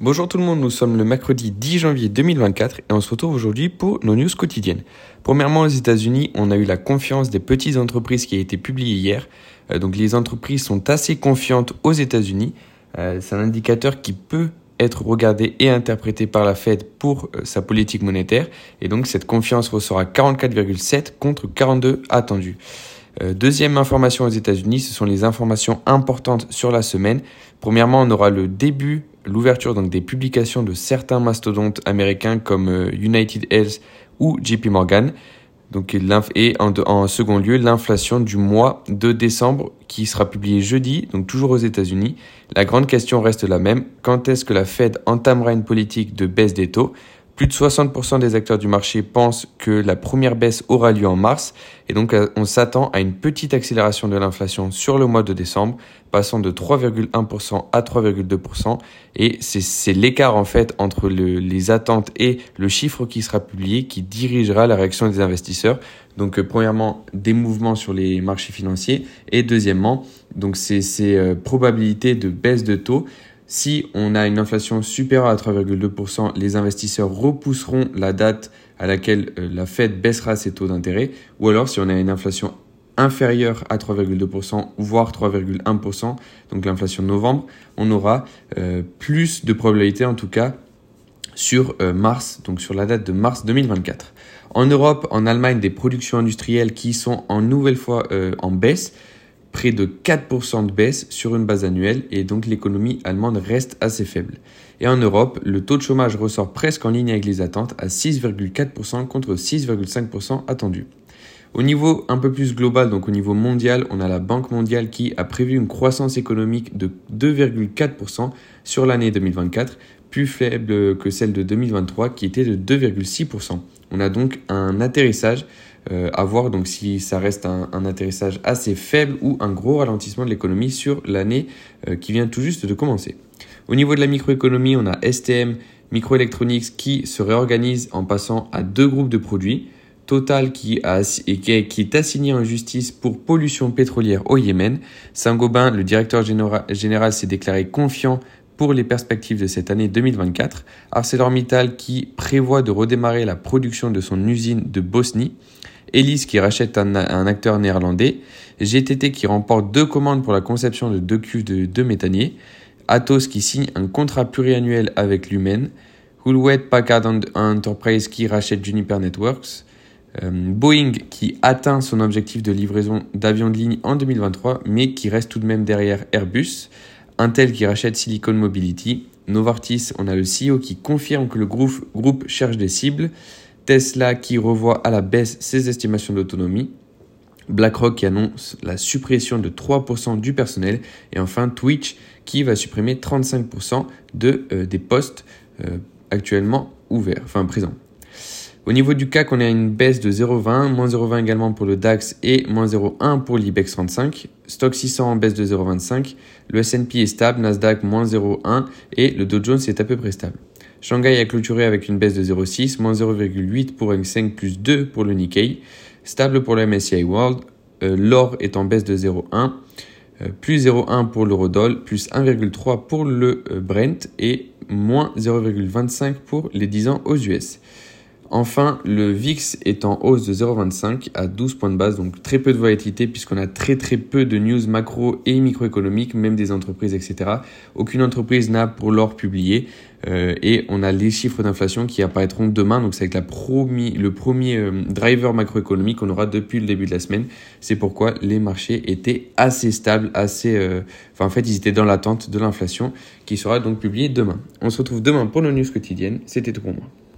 Bonjour tout le monde, nous sommes le mercredi 10 janvier 2024 et on se retrouve aujourd'hui pour nos news quotidiennes. Premièrement, aux États-Unis, on a eu la confiance des petites entreprises qui a été publiée hier. Euh, donc les entreprises sont assez confiantes aux États-Unis. Euh, c'est un indicateur qui peut être regardé et interprété par la Fed pour euh, sa politique monétaire. Et donc cette confiance ressort à 44,7 contre 42 attendus. deuxième information aux États-Unis, ce sont les informations importantes sur la semaine. Premièrement, on aura le début l'ouverture des publications de certains mastodontes américains comme euh, United Health ou JP Morgan. Donc, et en, en second lieu, l'inflation du mois de décembre qui sera publié jeudi, donc toujours aux États-Unis. La grande question reste la même. Quand est-ce que la Fed entamera une politique de baisse des taux? Plus de 60% des acteurs du marché pensent que la première baisse aura lieu en mars et donc euh, on s'attend à une petite accélération de l'inflation sur le mois de décembre, passant de 3,1% à 3,2% et c'est l'écart en fait entre les attentes et le chiffre qui sera publié qui dirigera la réaction des investisseurs. Donc euh, premièrement des mouvements sur les marchés financiers et deuxièmement donc ces, ces euh, probabilités de baisse de taux si on a une inflation supérieure à 3,2%, les investisseurs repousseront la date à laquelle euh, la Fed baissera ses taux d'intérêt. Ou alors, si on a une inflation inférieure à 3,2%, voire 3,1%, donc l'inflation de novembre, on aura euh, plus de probabilité en tout cas sur euh, mars, donc sur la date de mars 2024. En Europe, en Allemagne, des productions industrielles qui sont en nouvelle fois en baisse près de 4% de baisse sur une base annuelle et donc l'économie allemande reste assez faible. Et en Europe, le taux de chômage ressort presque en ligne avec les attentes à 6,4% contre 6,5% attendu. Au niveau un peu plus global, donc au niveau mondial, on a la Banque mondiale qui a prévu une croissance économique de 2,4% sur l'année 2024, plus faible que celle de 2023 qui était de 2,6%. On a donc un atterrissage euh, à voir donc si ça reste un, atterrissage assez faible ou un gros ralentissement de l'économie sur l'année euh, qui vient tout juste de commencer. Au niveau de la microéconomie, on a STM Microelectronics qui se réorganise en passant à deux groupes de produits. Total qui, qui, est, assigné en justice pour pollution pétrolière au Yémen. Saint-Gobain, le directeur général, s'est déclaré confiant pour les perspectives de cette année 2024. ArcelorMittal qui prévoit de redémarrer la production de son usine de Bosnie. Elise qui rachète un, acteur néerlandais, GTT qui remporte deux commandes pour la conception de deux cuves de deux méthaniers, Atos qui signe un contrat pluriannuel avec Lumen, Hewlett Packard Enterprise qui rachète Juniper Networks, euh, Boeing qui atteint son objectif de livraison d'avions de ligne en 2023 mais qui reste tout de même derrière Airbus, Intel qui rachète Silicon Mobility, Novartis, on a le CEO qui confirme que le groupe cherche des cibles, Tesla qui revoit à la baisse ses estimations d'autonomie, BlackRock qui annonce la suppression de 3% du personnel. Et enfin Twitch qui va supprimer 35% de, euh, des postes euh, actuellement ouverts, enfin présents. Au niveau du CAC, on a une baisse de 0,20, moins 0,20 également pour le DAX et moins 0,1 pour l'IBEX 35. Stock 600 en baisse de 0,25. Le S&P est stable, Nasdaq moins 0,1 et le Dow Jones est à peu près stable. Shanghai a clôturé avec une baisse de 0,6, moins 0,8 pour Hang Seng, plus 2 pour le Nikkei. Stable pour le MSCI World. Euh, l'or est en baisse de 0,1, euh, plus 0,1 pour l'eurodoll, plus 1,3 pour le euh, Brent et moins 0,25 pour les 10 ans aux US. Enfin, le VIX est en hausse de 0,25 à 12 points de base, donc très peu de volatilité puisqu'on a très très peu de news macro et microéconomiques, même des entreprises, etc. Aucune entreprise n'a pour l'or publié euh, et on a les chiffres d'inflation qui apparaîtront demain, donc c'est avec la le premier euh, driver macroéconomique qu'on aura depuis le début de la semaine. C'est pourquoi les marchés étaient assez stables, assez, euh, en fait ils étaient dans l'attente de l'inflation qui sera donc publiée demain. On se retrouve demain pour nos news quotidiennes. C'était tout pour moi.